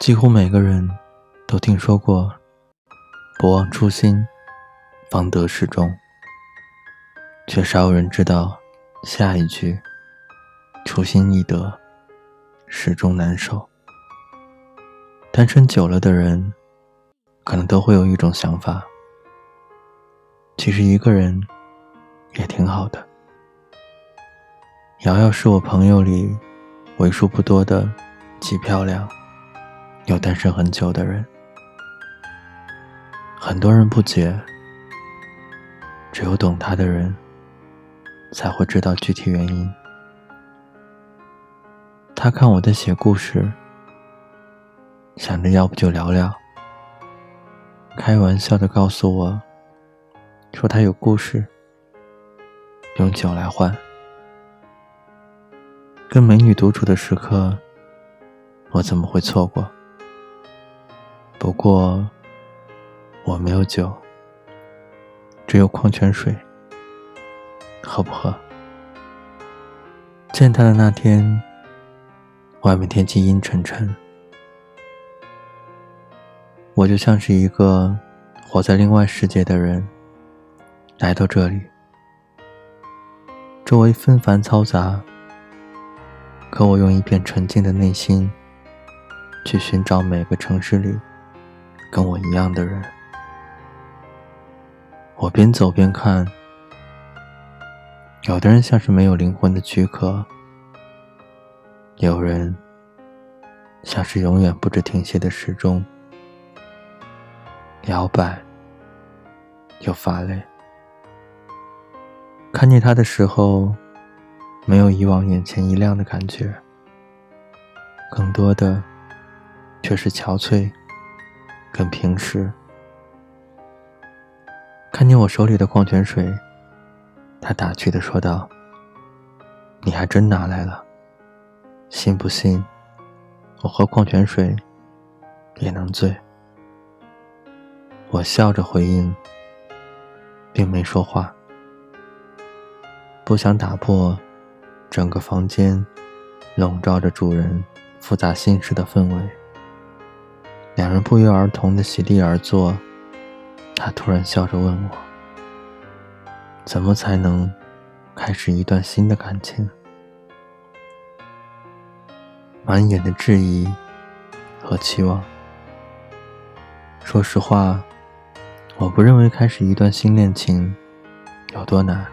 几乎每个人都听说过“不忘初心，方得始终”，却少有人知道下一句“初心易得，始终难守”。单身久了的人，可能都会有一种想法：其实一个人也挺好的。瑶瑶是我朋友里为数不多的极漂亮。有单身很久的人，很多人不解，只有懂他的人才会知道具体原因。他看我在写故事，想着要不就聊聊，开玩笑的告诉我，说他有故事，用酒来换。跟美女独处的时刻，我怎么会错过？不过，我没有酒，只有矿泉水。喝不喝？见他的那天，外面天气阴沉沉，我就像是一个活在另外世界的人，来到这里，周围纷繁嘈杂，可我用一片纯净的内心，去寻找每个城市里。跟我一样的人，我边走边看。有的人像是没有灵魂的躯壳，有人像是永远不知停歇的时钟，摇摆又发累。看见他的时候，没有以往眼前一亮的感觉，更多的却是憔悴。跟平时，看见我手里的矿泉水，他打趣的说道：“你还真拿来了，信不信我喝矿泉水也能醉？”我笑着回应，并没说话，不想打破整个房间笼罩着主人复杂心事的氛围。两人不约而同的席地而坐，他突然笑着问我：“怎么才能开始一段新的感情？”满眼的质疑和期望。说实话，我不认为开始一段新恋情有多难。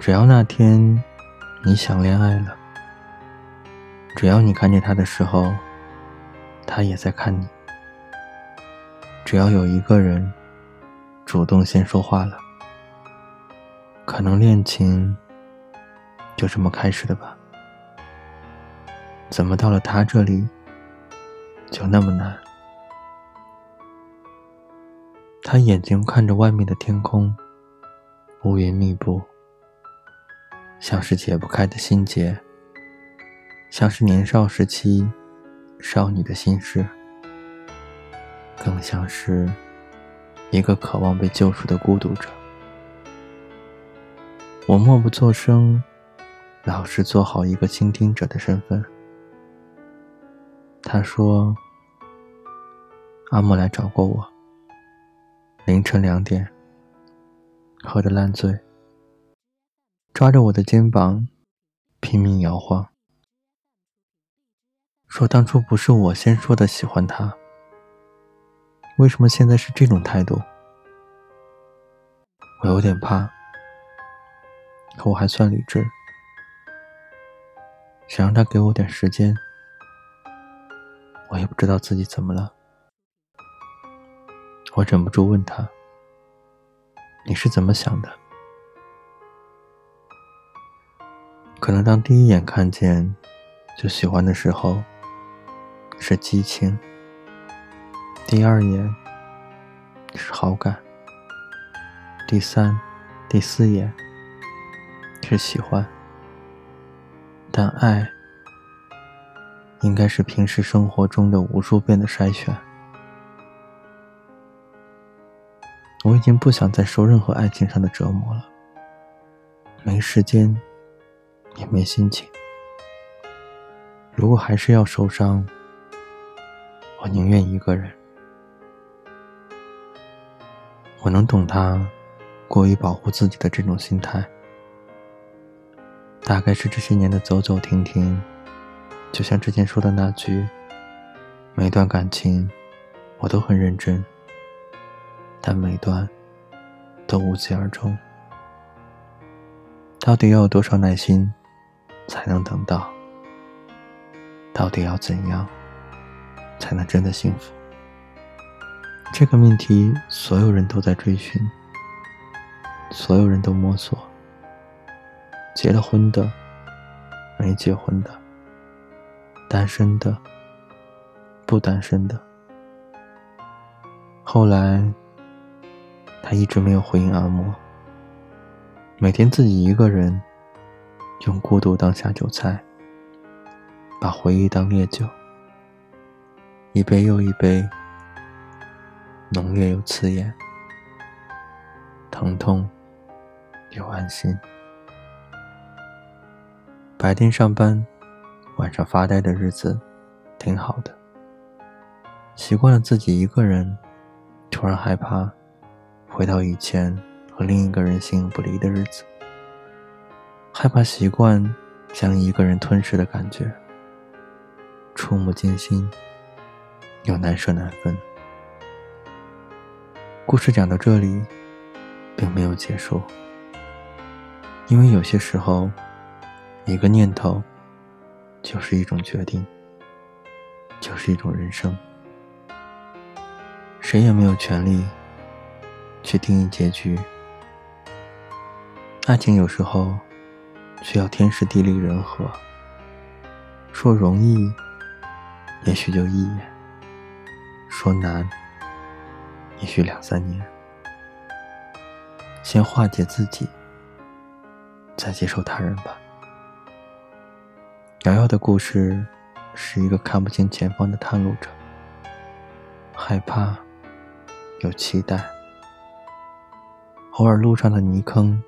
只要那天你想恋爱了，只要你看见他的时候。他也在看你。只要有一个人主动先说话了，可能恋情就这么开始的吧。怎么到了他这里就那么难？他眼睛看着外面的天空，乌云密布，像是解不开的心结，像是年少时期。少女的心事，更像是一个渴望被救赎的孤独者。我默不作声，老实做好一个倾听者的身份。他说：“阿莫来找过我，凌晨两点，喝得烂醉，抓着我的肩膀拼命摇晃。”说当初不是我先说的喜欢他，为什么现在是这种态度？我有点怕，可我还算理智，想让他给我点时间。我也不知道自己怎么了，我忍不住问他：“你是怎么想的？”可能当第一眼看见就喜欢的时候。是激情，第二眼是好感，第三、第四眼是喜欢，但爱应该是平时生活中的无数遍的筛选。我已经不想再受任何爱情上的折磨了，没时间，也没心情。如果还是要受伤，我宁愿一个人。我能懂他过于保护自己的这种心态，大概是这些年的走走停停，就像之前说的那句：每段感情我都很认真，但每段都无疾而终。到底要有多少耐心才能等到？到底要怎样才能真的幸福？这个命题，所有人都在追寻，所有人都摸索。结了婚的，没结婚的，单身的，不单身的。后来，他一直没有回应阿莫。每天自己一个人，用孤独当下酒菜，把回忆当烈酒，一杯又一杯。浓烈又刺眼，疼痛又安心。白天上班，晚上发呆的日子挺好的。习惯了自己一个人，突然害怕回到以前和另一个人形影不离的日子，害怕习惯将一个人吞噬的感觉，触目惊心又难舍难分。故事讲到这里，并没有结束，因为有些时候，一个念头就是一种决定，就是一种人生。谁也没有权利去定义结局。爱情有时候需要天时地利人和，说容易，也许就一眼；说难。也许两三年，先化解自己，再接受他人吧。瑶瑶的故事是一个看不清前方的探路者，害怕，有期待。偶尔路上的泥坑，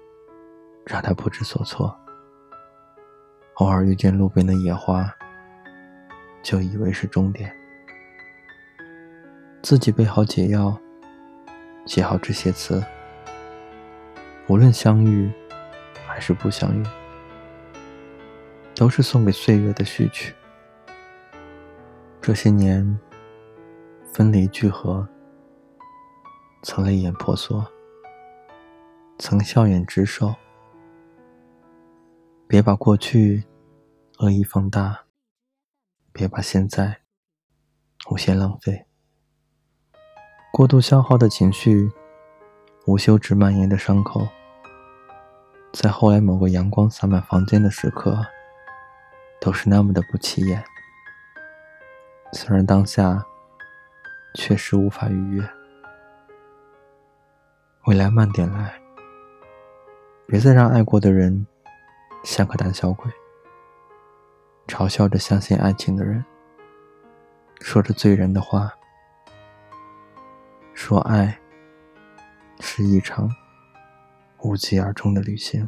让他不知所措；偶尔遇见路边的野花，就以为是终点。自己备好解药。写好这些词，无论相遇还是不相遇，都是送给岁月的序曲。这些年，分离聚合，曾泪眼婆娑，曾笑眼直受。别把过去恶意放大，别把现在无限浪费。过度消耗的情绪，无休止蔓延的伤口，在后来某个阳光洒满房间的时刻，都是那么的不起眼。虽然当下确实无法逾越，未来慢点来，别再让爱过的人像个胆小鬼，嘲笑着相信爱情的人，说着醉人的话。说爱是一场无疾而终的旅行。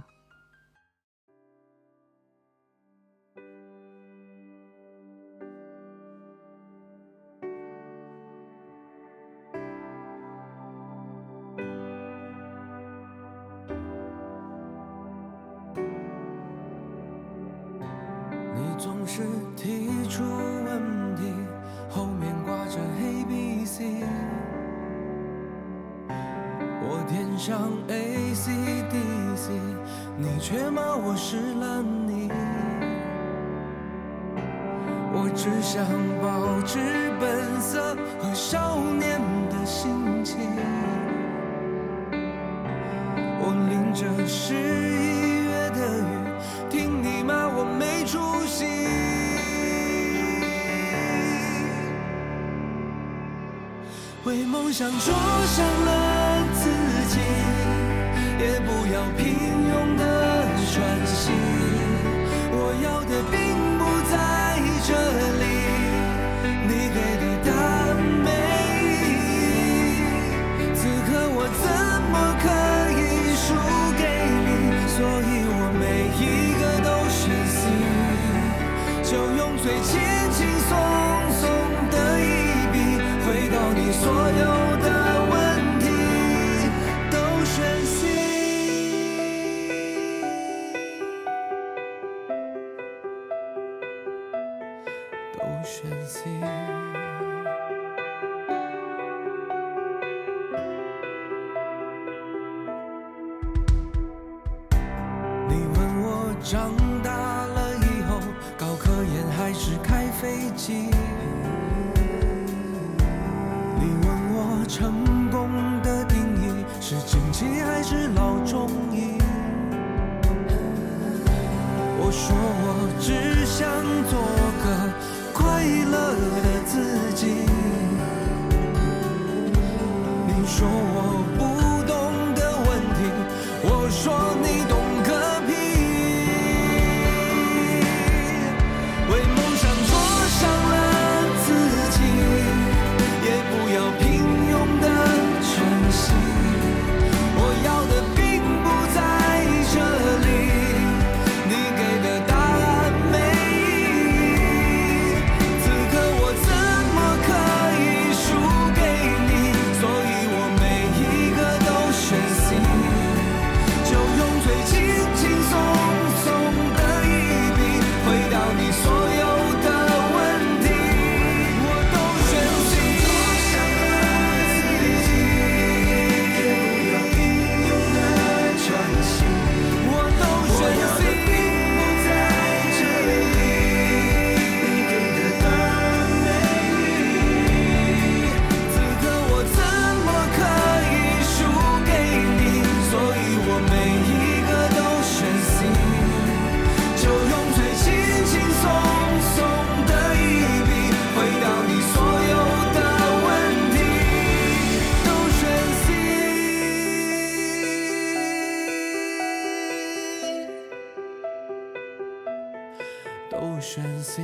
天上 A C D C，你却骂我是烂泥。我只想保持本色和少年的心情。我淋着十一月的雨，听你骂我没出息。为梦想灼伤了。自己也不要平庸的喘息我要的并不在这里你给的答案没意义此刻我怎么可以输给你？所以我每一个都选 c 就用最轻轻松松的一笔毁掉你所有的都选 c 你问我长大了以后搞科研还是开飞机你问我成功的定义是锦旗还是老中医我说我只想做个快乐的自己。你说我不懂的问题我说你懂都深思。